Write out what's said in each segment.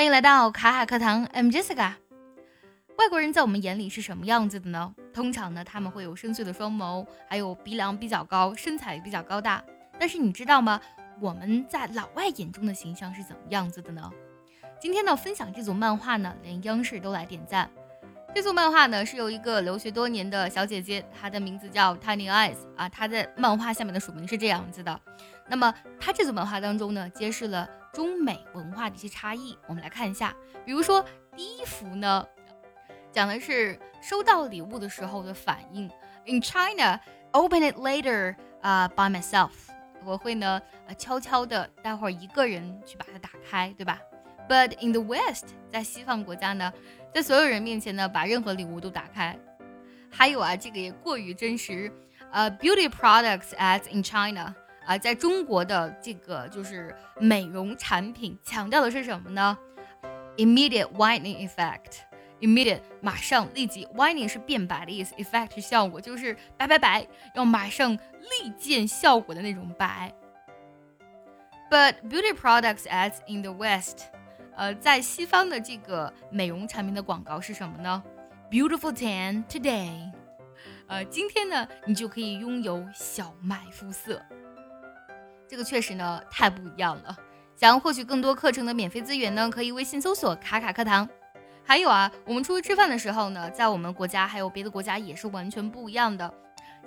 欢迎来到卡卡课堂，I'm Jessica。外国人在我们眼里是什么样子的呢？通常呢，他们会有深邃的双眸，还有鼻梁比较高，身材比较高大。但是你知道吗？我们在老外眼中的形象是怎么样子的呢？今天呢，分享这组漫画呢，连央视都来点赞。这组漫画呢，是由一个留学多年的小姐姐，她的名字叫 Tiny Eyes 啊，她在漫画下面的署名是这样子的。那么，她这组漫画当中呢，揭示了中美文化的一些差异。我们来看一下，比如说第一幅呢。讲的是收到礼物的时候的反应。In China, open it later, 啊，by myself。我会呢，呃，悄悄的，待会儿一个人去把它打开，对吧 ？But in the West，在西方国家呢，在所有人面前呢，把任何礼物都打开。还有啊，这个也过于真实。呃，beauty products ads in China，啊，在中国的这个就是美容产品，强调的是什么呢？Immediate whitening effect。Immediate，马上立即，whitening 是变白的意思，effect 是效果，就是白白白，要马上立见效果的那种白。But beauty products ads in the West， 呃，在西方的这个美容产品的广告是什么呢？Beautiful tan today，呃，今天呢，你就可以拥有小麦肤色。这个确实呢，太不一样了。想要获取更多课程的免费资源呢，可以微信搜索“卡卡课堂”。还有啊，我们出去吃饭的时候呢，在我们国家还有别的国家也是完全不一样的。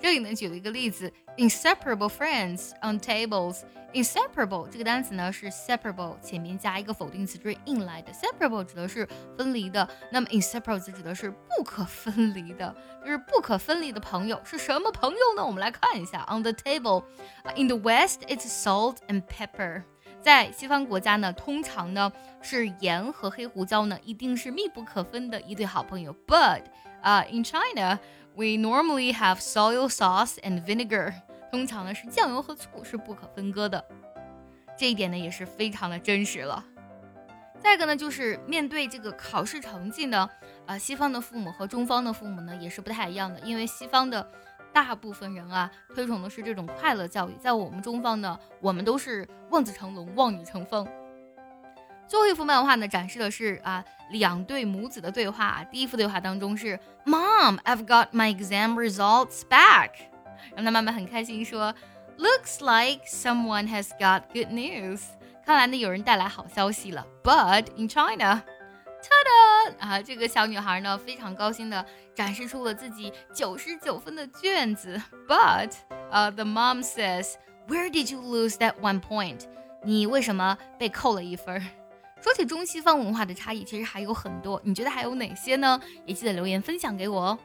这里呢举了一个例子，inseparable friends on tables。inseparable 这个单词呢是 separable 前面加一个否定词缀印来的，separable 指的是分离的，那么 inseparable 指的是不可分离的，就是不可分离的朋友是什么朋友呢？我们来看一下，on the table，in the West it's salt and pepper。在西方国家呢，通常呢是盐和黑胡椒呢一定是密不可分的一对好朋友。But 啊，in China we normally have soy sauce and vinegar。通常呢是酱油和醋是不可分割的。这一点呢也是非常的真实了。再一个呢就是面对这个考试成绩呢，啊，西方的父母和中方的父母呢也是不太一样的，因为西方的。大部分人啊，推崇的是这种快乐教育，在我们中方呢，我们都是望子成龙、望女成凤。最后一幅漫画呢，展示的是啊两对母子的对话。第一幅对话当中是 Mom, I've got my exam results back。让他妈妈很开心说，Looks like someone has got good news。看来呢，有人带来好消息了。But in China。ta da！啊，这个小女孩呢，非常高兴的展示出了自己九十九分的卷子。But，呃，the mom says，Where did you lose that one point？你为什么被扣了一分？ 说起中西方文化的差异，其实还有很多，你觉得还有哪些呢？也记得留言分享给我哦。